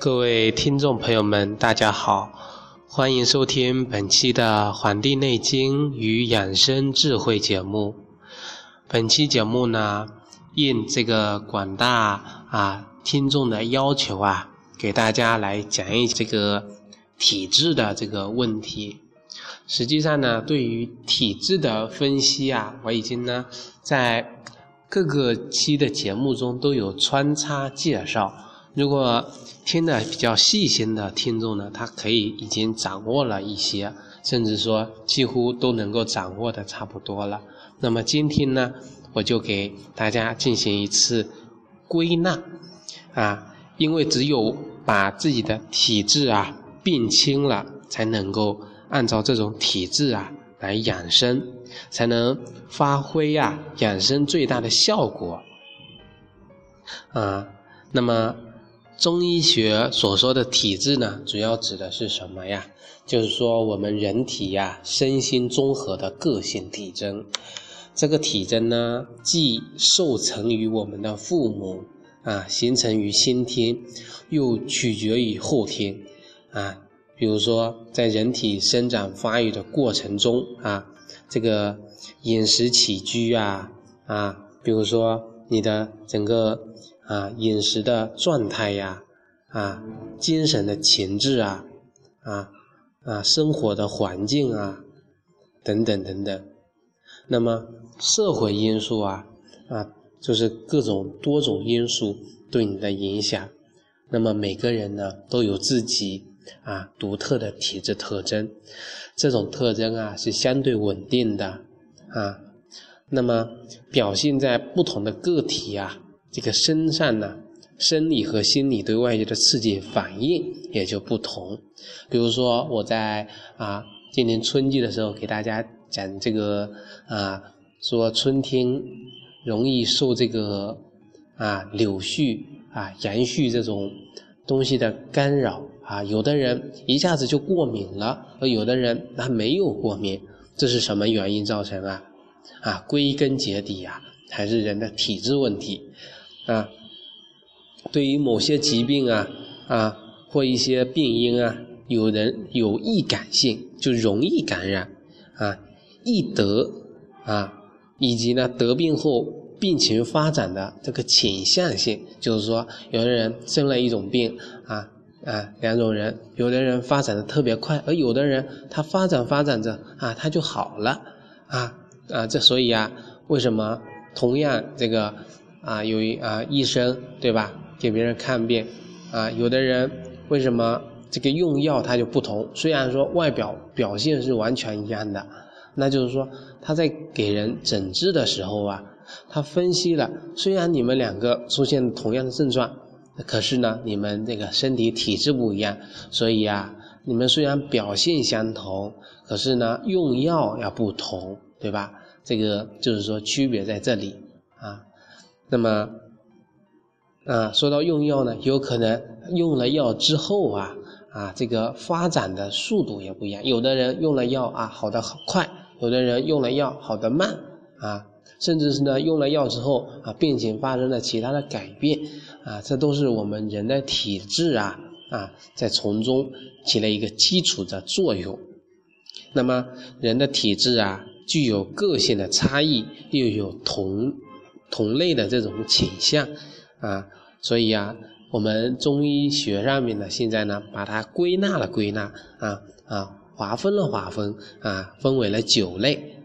各位听众朋友们，大家好，欢迎收听本期的《黄帝内经与养生智慧》节目。本期节目呢，应这个广大啊听众的要求啊，给大家来讲一这个体质的这个问题。实际上呢，对于体质的分析啊，我已经呢在各个期的节目中都有穿插介绍。如果听的比较细心的听众呢，他可以已经掌握了一些，甚至说几乎都能够掌握的差不多了。那么今天呢，我就给大家进行一次归纳啊，因为只有把自己的体质啊病清了，才能够按照这种体质啊来养生，才能发挥呀养生最大的效果啊。那么。中医学所说的体质呢，主要指的是什么呀？就是说我们人体呀，身心综合的个性体征。这个体征呢，既受成于我们的父母啊，形成于先天，又取决于后天啊。比如说，在人体生长发育的过程中啊，这个饮食起居啊啊，比如说你的整个。啊，饮食的状态呀，啊，精神的情志啊，啊啊，生活的环境啊，等等等等。那么社会因素啊，啊，就是各种多种因素对你的影响。那么每个人呢，都有自己啊独特的体质特征，这种特征啊是相对稳定的啊。那么表现在不同的个体啊。这个身上呢，生理和心理对外界的刺激反应也就不同。比如说，我在啊今年春季的时候给大家讲这个啊，说春天容易受这个啊柳絮啊杨絮这种东西的干扰啊，有的人一下子就过敏了，而有的人他没有过敏，这是什么原因造成啊？啊，归根结底呀，还是人的体质问题。啊，对于某些疾病啊啊或一些病因啊，有人有易感性，就容易感染啊，易得啊，以及呢得病后病情发展的这个倾向性，就是说，有的人生了一种病啊啊，两种人，有的人发展的特别快，而有的人他发展发展着啊他就好了啊啊，这所以啊，为什么同样这个。啊，有一啊医生对吧？给别人看病，啊，有的人为什么这个用药他就不同？虽然说外表表现是完全一样的，那就是说他在给人诊治的时候啊，他分析了，虽然你们两个出现同样的症状，可是呢，你们这个身体体质不一样，所以啊，你们虽然表现相同，可是呢，用药要不同，对吧？这个就是说区别在这里啊。那么，啊，说到用药呢，有可能用了药之后啊，啊，这个发展的速度也不一样。有的人用了药啊，好的很快；有的人用了药好的慢啊，甚至是呢，用了药之后啊，病情发生了其他的改变啊，这都是我们人的体质啊啊，在从中起了一个基础的作用。那么，人的体质啊，具有个性的差异，又有同。同类的这种倾向啊，所以啊，我们中医学上面呢，现在呢，把它归纳了归纳啊啊，划分了划分啊，分为了九类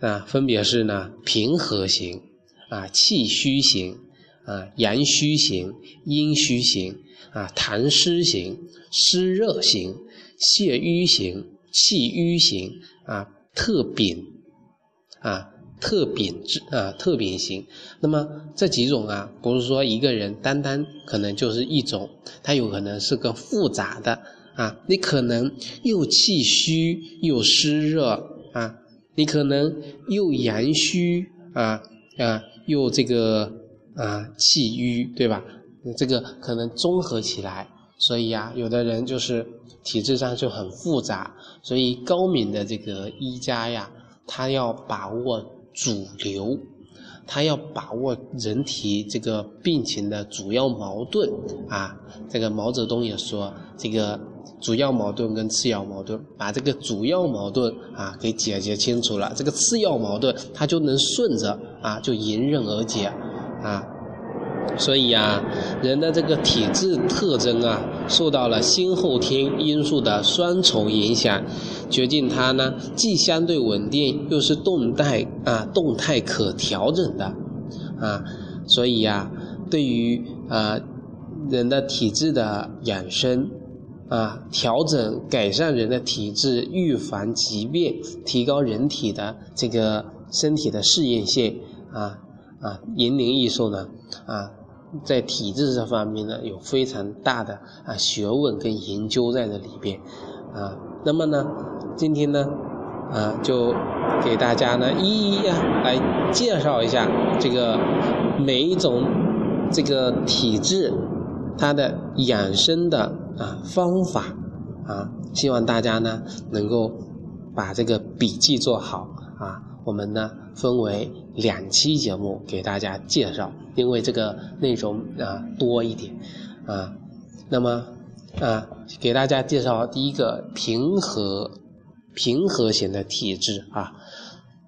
啊，分别是呢，平和型啊，气虚型啊，阳虚型、阴虚型啊，痰湿型、湿热型、血瘀型、气瘀型啊，特禀啊。特禀质啊，特禀型。那么这几种啊，不是说一个人单单可能就是一种，它有可能是个复杂的啊。你可能又气虚又湿热啊，你可能又阳虚啊啊，又这个啊气瘀，对吧？这个可能综合起来，所以啊，有的人就是体质上就很复杂，所以高明的这个医家呀，他要把握。主流，他要把握人体这个病情的主要矛盾啊。这个毛泽东也说，这个主要矛盾跟次要矛盾，把这个主要矛盾啊给解决清楚了，这个次要矛盾他就能顺着啊就迎刃而解啊。所以啊，人的这个体质特征啊，受到了先后天因素的双重影响，决定它呢既相对稳定，又是动态啊动态可调整的啊。所以呀，对于啊人的体质的养生啊，调整改善人的体质，预防疾病，提高人体的这个身体的适应性啊啊，银龄益寿呢啊。在体质这方面呢，有非常大的啊学问跟研究在这里边，啊，那么呢，今天呢，啊，就给大家呢一一啊来介绍一下这个每一种这个体质它的养生的啊方法啊，希望大家呢能够把这个笔记做好啊。我们呢分为两期节目给大家介绍，因为这个内容啊多一点啊。那么啊，给大家介绍第一个平和平和型的体质啊。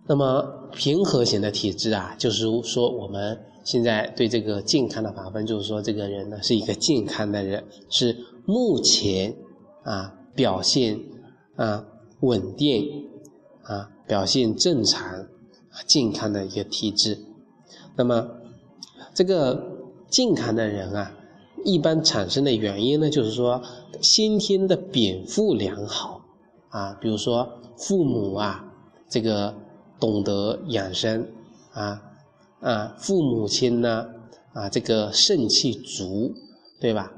那么平和型的体质啊，就是说我们现在对这个健康的划分，就是说这个人呢是一个健康的人，是目前啊表现啊稳定啊。表现正常、健康的一个体质，那么这个健康的人啊，一般产生的原因呢，就是说先天的禀赋良好啊，比如说父母啊，这个懂得养生啊啊，父母亲呢啊，这个肾气足，对吧？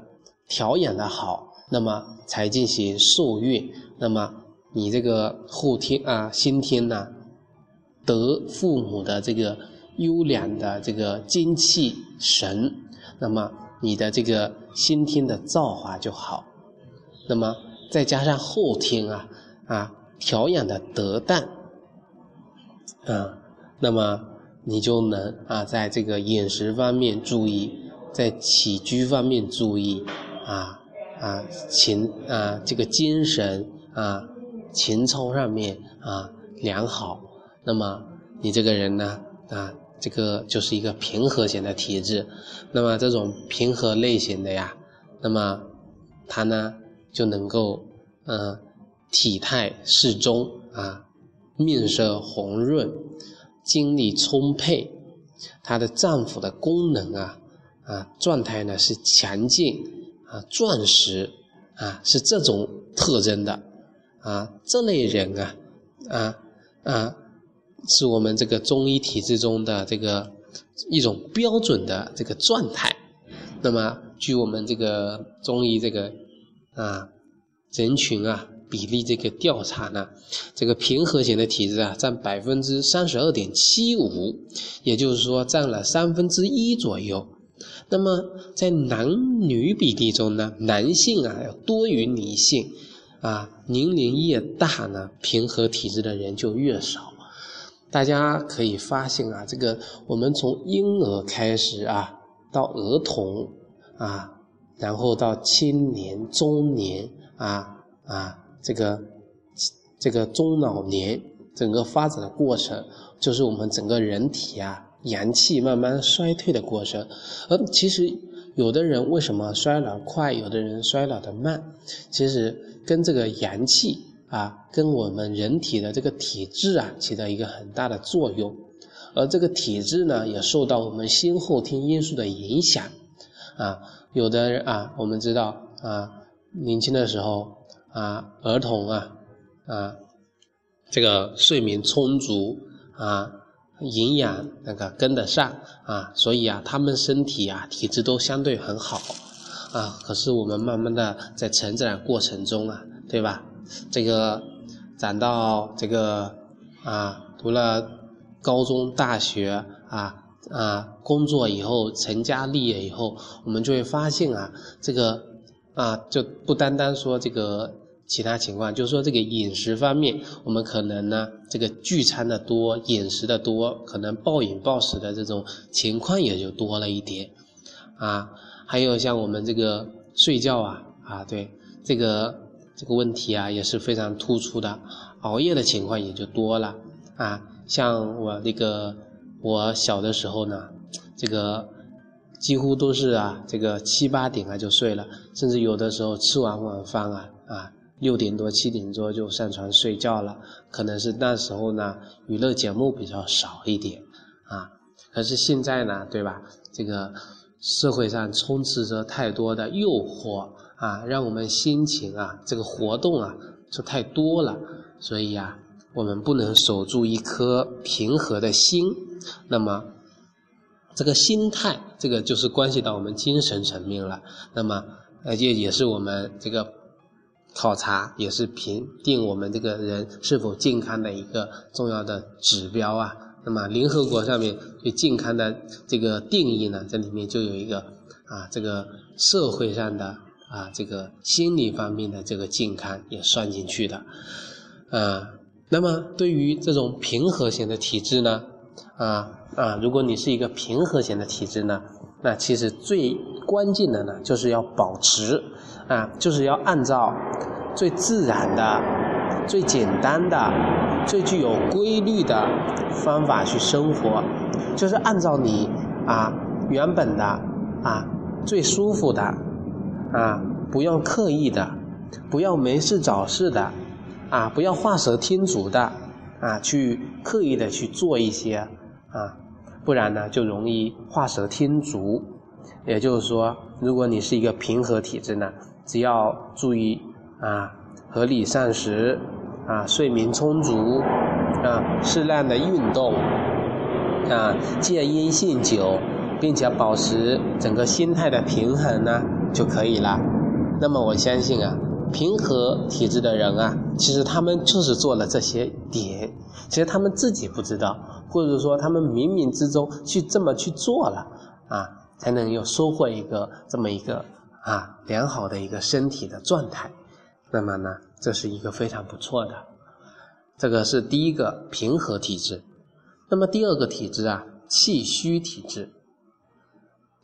调养的好，那么才进行受孕，那么。你这个后天啊，先天呢，得父母的这个优良的这个精气神，那么你的这个先天的造化就好。那么再加上后天啊啊调养的得当，啊，那么你就能啊在这个饮食方面注意，在起居方面注意啊啊情啊这个精神啊。情操上面啊良好，那么你这个人呢啊，这个就是一个平和型的体质。那么这种平和类型的呀，那么他呢就能够嗯体态适中啊，面色红润，精力充沛，他的脏腑的功能啊啊状态呢是强劲啊壮实啊是这种特征的。啊，这类人啊，啊啊，是我们这个中医体制中的这个一种标准的这个状态。那么，据我们这个中医这个啊人群啊比例这个调查呢，这个平和型的体质啊占百分之三十二点七五，也就是说占了三分之一左右。那么在男女比例中呢，男性啊要多于女性。啊，年龄越大呢，平和体质的人就越少。大家可以发现啊，这个我们从婴儿开始啊，到儿童啊，然后到青年、中年啊啊，这个这个中老年整个发展的过程，就是我们整个人体啊阳气慢慢衰退的过程。而其实有的人为什么衰老快，有的人衰老的慢，其实。跟这个阳气啊，跟我们人体的这个体质啊，起到一个很大的作用，而这个体质呢，也受到我们先后天因素的影响啊。有的人啊，我们知道啊，年轻的时候啊，儿童啊啊，这个睡眠充足啊，营养那个跟得上啊，所以啊，他们身体啊，体质都相对很好。啊，可是我们慢慢的在成长过程中啊，对吧？这个长到这个啊，读了高中、大学啊啊，工作以后成家立业以后，我们就会发现啊，这个啊，就不单单说这个其他情况，就说这个饮食方面，我们可能呢这个聚餐的多，饮食的多，可能暴饮暴食的这种情况也就多了一点啊。还有像我们这个睡觉啊啊，对这个这个问题啊也是非常突出的，熬夜的情况也就多了啊。像我那个我小的时候呢，这个。几乎都是啊，这个七八点啊就睡了，甚至有的时候吃完晚饭啊啊六点多七点多就上床睡觉了。可能是那时候呢娱乐节目比较少一点啊，可是现在呢，对吧？这个社会上充斥着太多的诱惑啊，让我们心情啊这个活动啊就太多了，所以呀，我们不能守住一颗平和的心，那么。这个心态，这个就是关系到我们精神层面了。那么，而且也是我们这个考察，也是评定我们这个人是否健康的一个重要的指标啊。那么，联合国上面对健康的这个定义呢，这里面就有一个啊，这个社会上的啊，这个心理方面的这个健康也算进去的。啊，那么对于这种平和型的体质呢？啊啊！如果你是一个平和型的体质呢，那其实最关键的呢，就是要保持啊，就是要按照最自然的、最简单的、最具有规律的方法去生活，就是按照你啊原本的啊最舒服的啊，不要刻意的，不要没事找事的啊，不要画蛇添足的啊，去刻意的去做一些。啊，不然呢就容易画蛇添足。也就是说，如果你是一个平和体质呢，只要注意啊合理膳食，啊睡眠充足，啊适量的运动，啊戒烟限酒，并且保持整个心态的平衡呢就可以了。那么我相信啊。平和体质的人啊，其实他们就是做了这些点，其实他们自己不知道，或者说他们冥冥之中去这么去做了啊，才能有收获一个这么一个啊良好的一个身体的状态。那么呢，这是一个非常不错的，这个是第一个平和体质。那么第二个体质啊，气虚体质。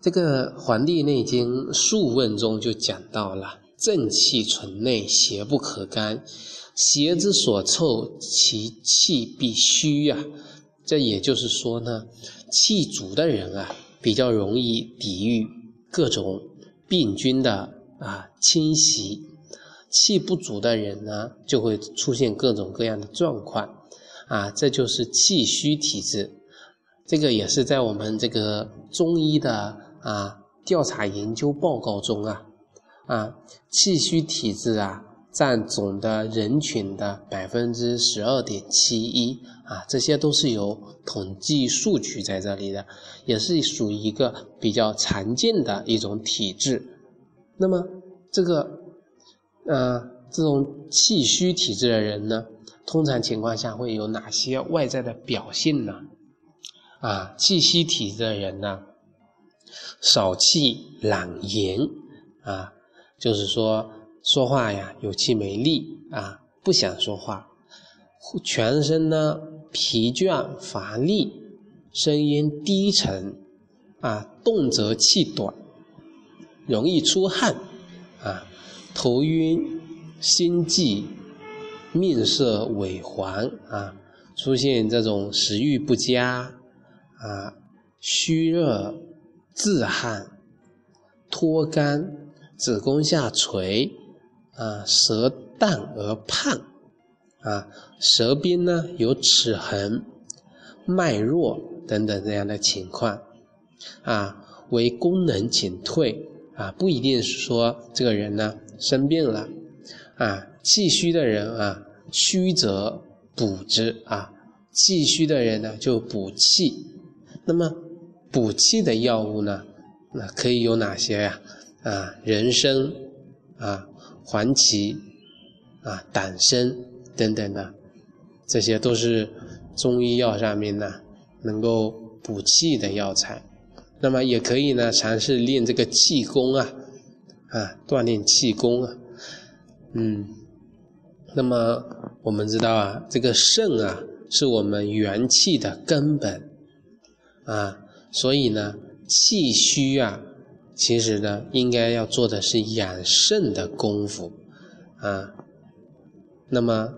这个《黄帝内经·素问》中就讲到了。正气存内，邪不可干。邪之所凑，其气必虚呀。这也就是说呢，气足的人啊，比较容易抵御各种病菌的啊侵袭；气不足的人呢，就会出现各种各样的状况啊。这就是气虚体质。这个也是在我们这个中医的啊调查研究报告中啊。啊，气虚体质啊，占总的人群的百分之十二点七一啊，这些都是有统计数据在这里的，也是属于一个比较常见的一种体质。那么，这个，呃，这种气虚体质的人呢，通常情况下会有哪些外在的表现呢？啊，气虚体质的人呢，少气懒言啊。就是说，说话呀有气没力啊，不想说话，全身呢疲倦乏力，声音低沉，啊，动则气短，容易出汗，啊，头晕，心悸，面色萎黄，啊，出现这种食欲不佳，啊，虚热，自汗，脱干。子宫下垂，啊，舌淡而胖，啊，舌边呢有齿痕，脉弱等等这样的情况，啊，为功能减退，啊，不一定是说这个人呢生病了，啊，气虚的人啊，虚则补之，啊，气虚的人呢就补气，那么补气的药物呢，那可以有哪些呀？啊，人参啊，黄芪啊，党参等等的，这些都是中医药上面呢能够补气的药材。那么也可以呢尝试练这个气功啊，啊，锻炼气功啊。嗯，那么我们知道啊，这个肾啊是我们元气的根本啊，所以呢，气虚啊，其实呢应该要做的是养肾的功夫啊。那么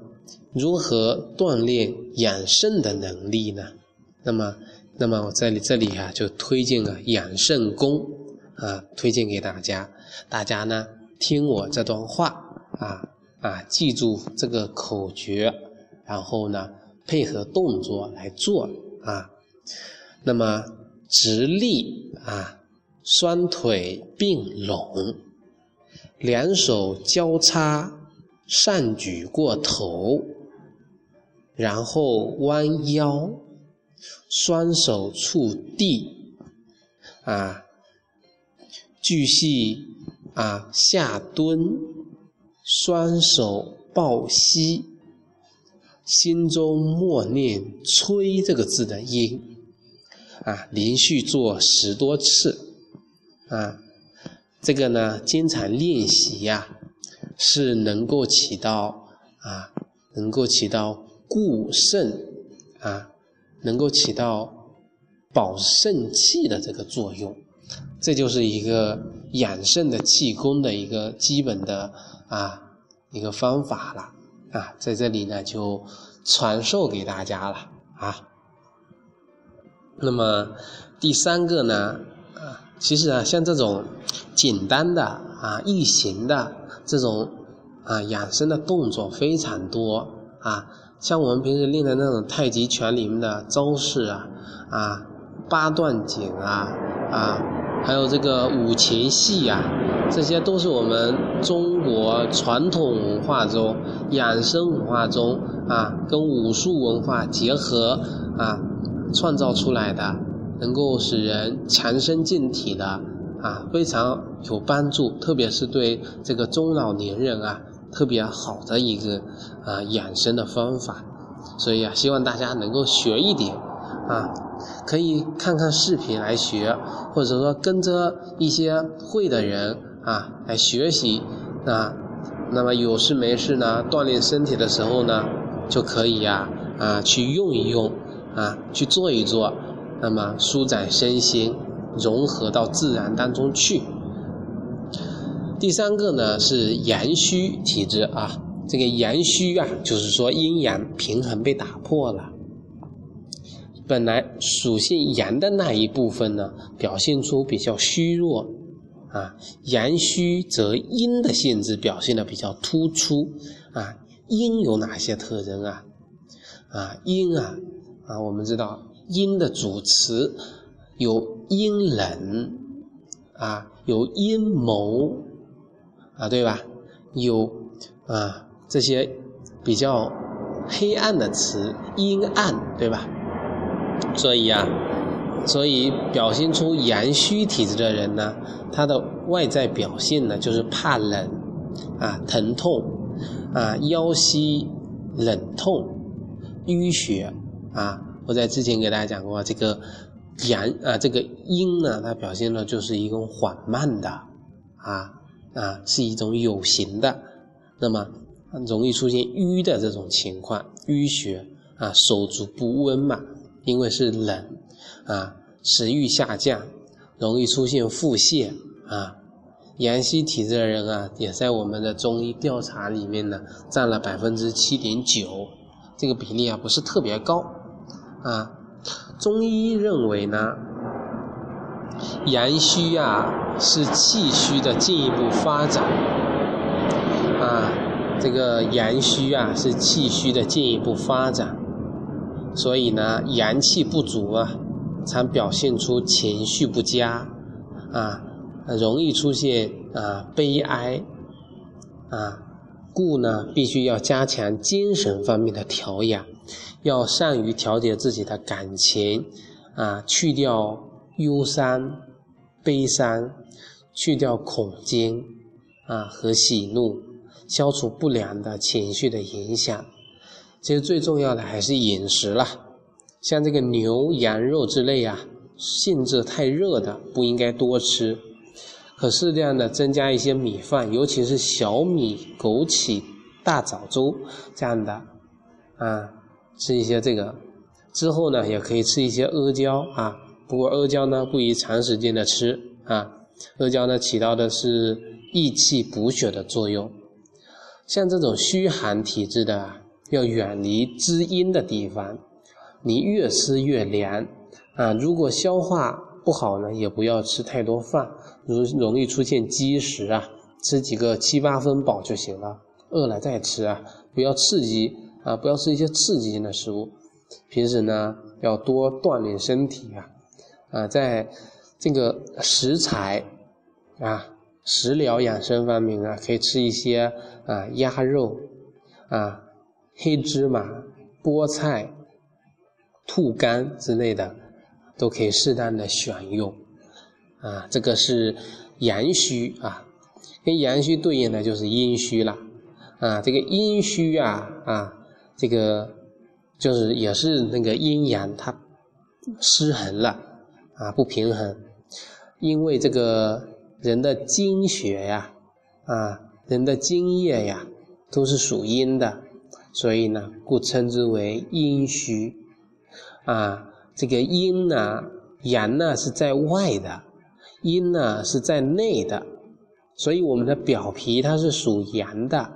如何锻炼养肾的能力呢？那么，那么我在这里啊就推荐个养肾功啊，推荐给大家。大家呢听我这段话啊。啊，记住这个口诀，然后呢，配合动作来做啊。那么直立啊，双腿并拢，两手交叉上举过头，然后弯腰，双手触地啊，继续啊下蹲。双手抱膝，心中默念“吹”这个字的音，啊，连续做十多次，啊，这个呢，经常练习呀，是能够起到啊，能够起到固肾啊，能够起到保肾气的这个作用，这就是一个养肾的气功的一个基本的。啊，一个方法了啊，在这里呢就传授给大家了啊。那么第三个呢啊，其实啊像这种简单的啊易行的这种啊养生的动作非常多啊，像我们平时练的那种太极拳里面的招式啊啊八段锦啊啊，还有这个五禽戏呀。这些都是我们中国传统文化中、养生文化中啊，跟武术文化结合啊，创造出来的，能够使人强身健体的啊，非常有帮助，特别是对这个中老年人啊，特别好的一个啊养生的方法。所以啊，希望大家能够学一点啊，可以看看视频来学，或者说跟着一些会的人。啊，来学习啊，那么有事没事呢，锻炼身体的时候呢，就可以呀啊去用一用啊，去做一做，那么舒展身心，融合到自然当中去。第三个呢是阳虚体质啊，这个阳虚啊，就是说阴阳平衡被打破了，本来属性阳的那一部分呢，表现出比较虚弱。啊，阳虚则阴的性质表现的比较突出啊。阴有哪些特征啊？啊，阴啊啊，我们知道阴的主词有阴冷啊，有阴谋啊，对吧？有啊这些比较黑暗的词，阴暗，对吧？所以啊。所以表现出阳虚体质的人呢，他的外在表现呢就是怕冷，啊疼痛，啊腰膝冷痛，淤血，啊我在之前给大家讲过，这个阳啊这个阴呢，它表现的就是一种缓慢的，啊啊是一种有形的，那么容易出现瘀的这种情况，淤血啊手足不温嘛，因为是冷。啊，食欲下降，容易出现腹泻啊。阳虚体质的人啊，也在我们的中医调查里面呢，占了百分之七点九，这个比例啊不是特别高啊。中医认为呢，阳虚啊是气虚的进一步发展啊，这个阳虚啊是气虚的进一步发展，所以呢，阳气不足啊。常表现出情绪不佳，啊，容易出现啊悲哀，啊，故呢必须要加强精神方面的调养，要善于调节自己的感情，啊，去掉忧伤、悲伤，去掉恐惊，啊和喜怒，消除不良的情绪的影响。其实最重要的还是饮食了。像这个牛羊肉之类啊，性质太热的不应该多吃，可适量的增加一些米饭，尤其是小米、枸杞大枣粥这样的啊，吃一些这个之后呢，也可以吃一些阿胶啊。不过阿胶呢，不宜长时间的吃啊。阿胶呢，起到的是益气补血的作用。像这种虚寒体质的，要远离滋阴的地方。你越湿越凉啊。如果消化不好呢，也不要吃太多饭，如容易出现积食啊。吃几个七八分饱就行了，饿了再吃啊，不要刺激啊，不要吃一些刺激性的食物。平时呢，要多锻炼身体啊。啊，在这个食材啊、食疗养生方面啊，可以吃一些啊鸭肉啊、黑芝麻、菠菜、兔肝之类的，都可以适当的选用。啊，这个是阳虚啊，跟阳虚对应的就是阴虚了。啊，这个阴虚啊啊，这个就是也是那个阴阳它失衡了。啊，不平衡，因为这个人的精血呀，啊，人的精液呀，都是属阴的，所以呢，故称之为阴虚。啊，这个阴呢，阳呢是在外的，阴呢是在内的，所以我们的表皮它是属阳的，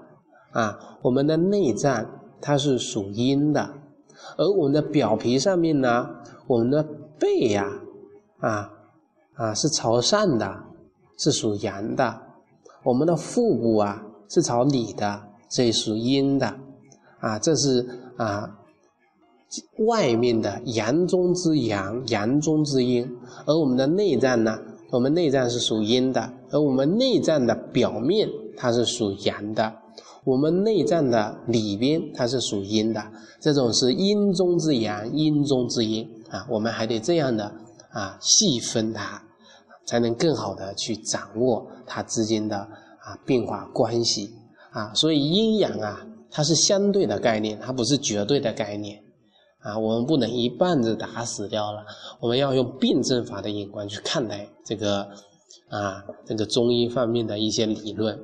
啊，我们的内脏它是属阴的，而我们的表皮上面呢，我们的背呀。啊，啊是朝上的，是属阳的。我们的腹部啊是朝里的，这属阴的。啊，这是啊外面的阳中之阳，阳中之阴。而我们的内脏呢，我们内脏是属阴的，而我们内脏的表面它是属阳的，我们内脏的里边它是属阴的。这种是阴中之阳，阴中之阴啊，我们还得这样的。啊，细分它，才能更好的去掌握它之间的啊变化关系啊。所以阴阳啊，它是相对的概念，它不是绝对的概念啊。我们不能一棒子打死掉了，我们要用辩证法的眼光去看待这个啊这个中医方面的一些理论。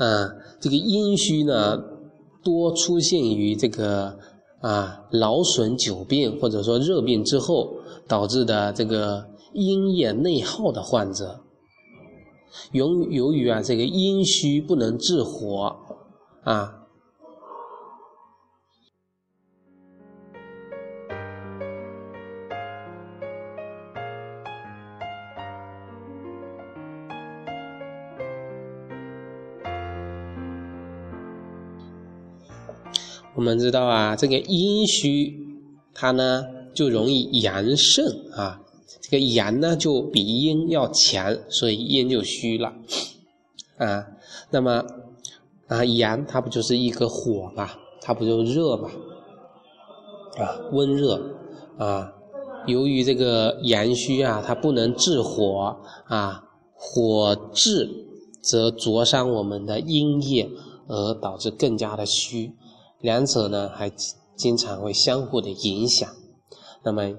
啊，这个阴虚呢，多出现于这个。啊，劳损久病或者说热病之后导致的这个阴液内耗的患者，由由于啊这个阴虚不能治火啊。我们知道啊，这个阴虚，它呢就容易阳盛啊。这个阳呢就比阴要强，所以阴就虚了啊。那么啊，阳它不就是一个火嘛？它不就热嘛？啊，温热啊。由于这个阳虚啊，它不能制火啊，火制则灼伤我们的阴液，而导致更加的虚。两者呢还经常会相互的影响，那么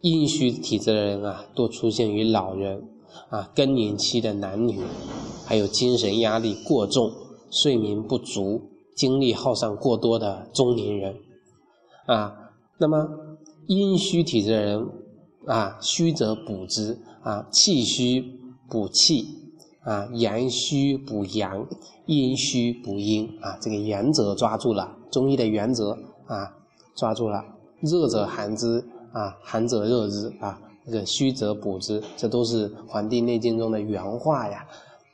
阴虚体质的人啊，多出现于老人啊、更年期的男女，还有精神压力过重、睡眠不足、精力耗散过多的中年人啊。那么阴虚体质的人啊，虚则补之啊，气虚补气。啊，阳虚补阳，阴虚补阴啊，这个原则抓住了，中医的原则啊，抓住了。热者寒之啊，寒者热之啊，这个虚则补之，这都是《黄帝内经》中的原话呀，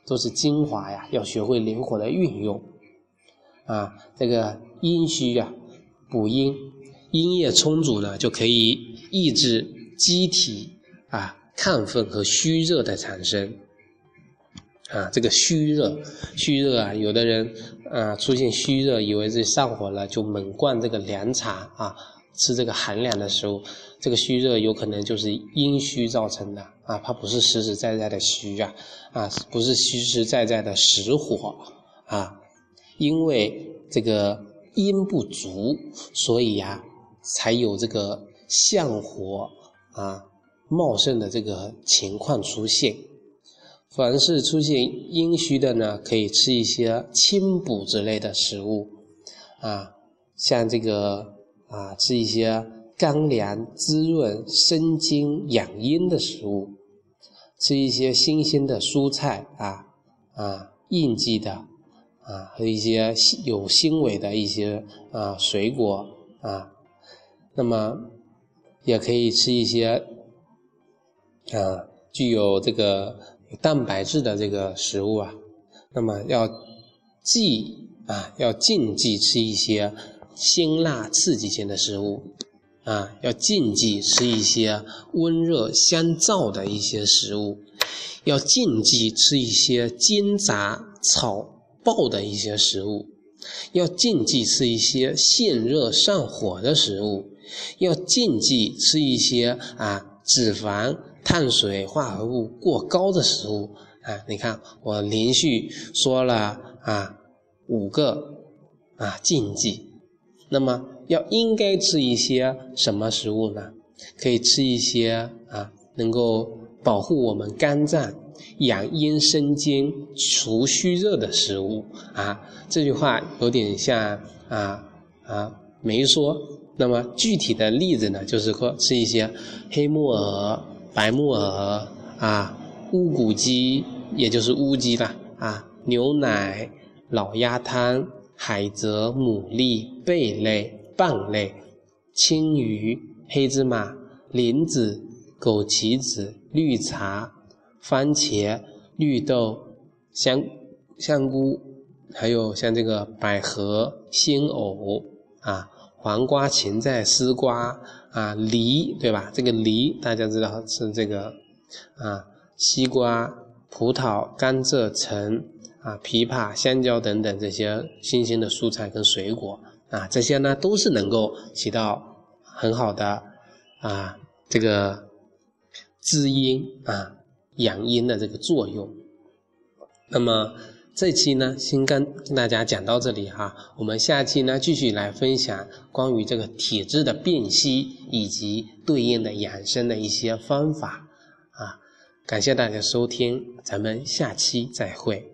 都是精华呀，要学会灵活的运用啊。这个阴虚呀，补阴，阴液充足呢，就可以抑制机体啊亢奋和虚热的产生。啊，这个虚热，虚热啊，有的人啊出现虚热，以为自己上火了，就猛灌这个凉茶啊，吃这个寒凉的食物，这个虚热有可能就是阴虚造成的啊，它不是实实在在的虚啊，啊，不是实实在在的实火啊，因为这个阴不足，所以呀，才有这个相火啊茂盛的这个情况出现。凡是出现阴虚的呢，可以吃一些清补之类的食物，啊，像这个啊，吃一些干凉滋润、生津养阴的食物，吃一些新鲜的蔬菜啊啊，应季的啊，和一些有纤维的一些啊水果啊，那么也可以吃一些啊，具有这个。蛋白质的这个食物啊，那么要忌啊，要禁忌吃一些辛辣刺激性的食物啊，要禁忌吃一些温热香燥的一些食物，要禁忌吃一些煎炸炒爆的一些食物，要禁忌吃一些现热上火的食物，要禁忌吃一些啊脂肪。碳水化合物过高的食物啊，你看我连续说了啊五个啊禁忌，那么要应该吃一些什么食物呢？可以吃一些啊能够保护我们肝脏、养阴生津、除虚热的食物啊。这句话有点像啊啊没说，那么具体的例子呢，就是说吃一些黑木耳。白木耳啊，乌骨鸡，也就是乌鸡啦啊，牛奶、老鸭汤、海蜇、牡蛎、贝类、蚌类、青鱼、黑芝麻、莲子、枸杞子、绿茶、番茄、绿豆、香香菇，还有像这个百合、鲜藕啊。黄瓜、芹菜、丝瓜啊，梨对吧？这个梨大家知道是这个啊，西瓜、葡萄、甘蔗、橙啊，枇杷、香蕉等等这些新鲜的蔬菜跟水果啊，这些呢都是能够起到很好的啊这个滋阴啊养阴的这个作用。那么。这期呢，先跟跟大家讲到这里哈，我们下期呢继续来分享关于这个体质的辨析以及对应的养生的一些方法啊，感谢大家收听，咱们下期再会。